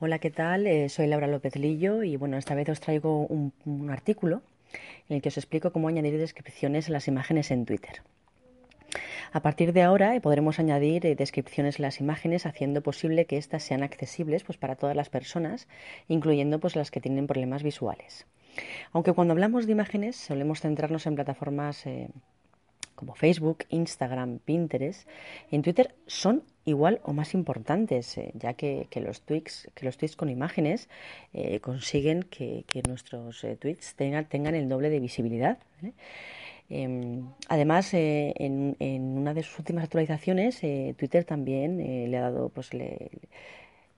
Hola, ¿qué tal? Eh, soy Laura López Lillo y bueno, esta vez os traigo un, artículo en el que os explico cómo añadir descripciones en las imágenes en Twitter. A partir de ahora eh, podremos añadir eh, descripciones en las imágenes haciendo posible que éstas sean accesibles pues, para todas las personas, incluyendo pues, las que tienen problemas visuales. Aunque cuando hablamos de imágenes solemos centrarnos en plataformas como Facebook, Instagram, Pinterest, en Twitter son igual o más importantes, ya que, los tweets, que los tweets con imágenes consiguen que, nuestros tweets tengan, el doble de visibilidad. Em, además, eh, en, una de sus últimas actualizaciones, eh, Twitter también eh, le ha dado, pues,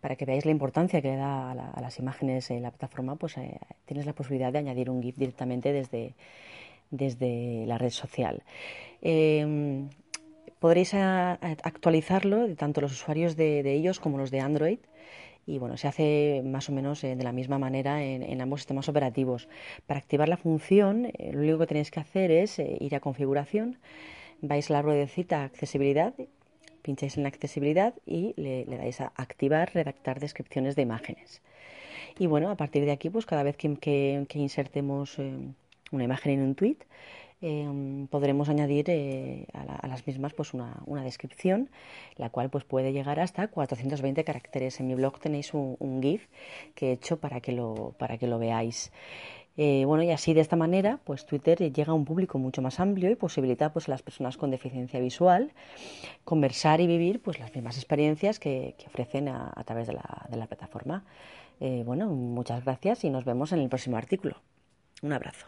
para que veáis la importancia que le da a, las imágenes en la plataforma, pues tienes la posibilidad de añadir un GIF directamente desde, desde la red social. Em, podréis actualizarlo, tanto los usuarios de, de ellos como los de Android, y bueno, se hace más o menos eh, de la misma manera en, ambos sistemas operativos. Para activar la función, eh, lo único que tenéis que hacer es eh, ir a configuración, vais a la ruedecita accesibilidad, pincháis en la accesibilidad y le, dais a activar, redactar descripciones de imágenes. Y bueno, a partir de aquí, pues cada vez que, que insertemos una imagen en un tweet, Em, podremos añadir eh, a, las mismas pues una, descripción, la cual pues puede llegar hasta 420 caracteres. En mi blog tenéis un, GIF que he hecho para que lo, para que lo veáis. Eh, bueno, y así de esta manera, pues Twitter llega a un público mucho más amplio y posibilita pues, a las personas con deficiencia visual conversar y vivir pues, las mismas experiencias que, ofrecen a, través de la, de la plataforma. Eh, bueno, muchas gracias y nos vemos en el próximo artículo. Un abrazo.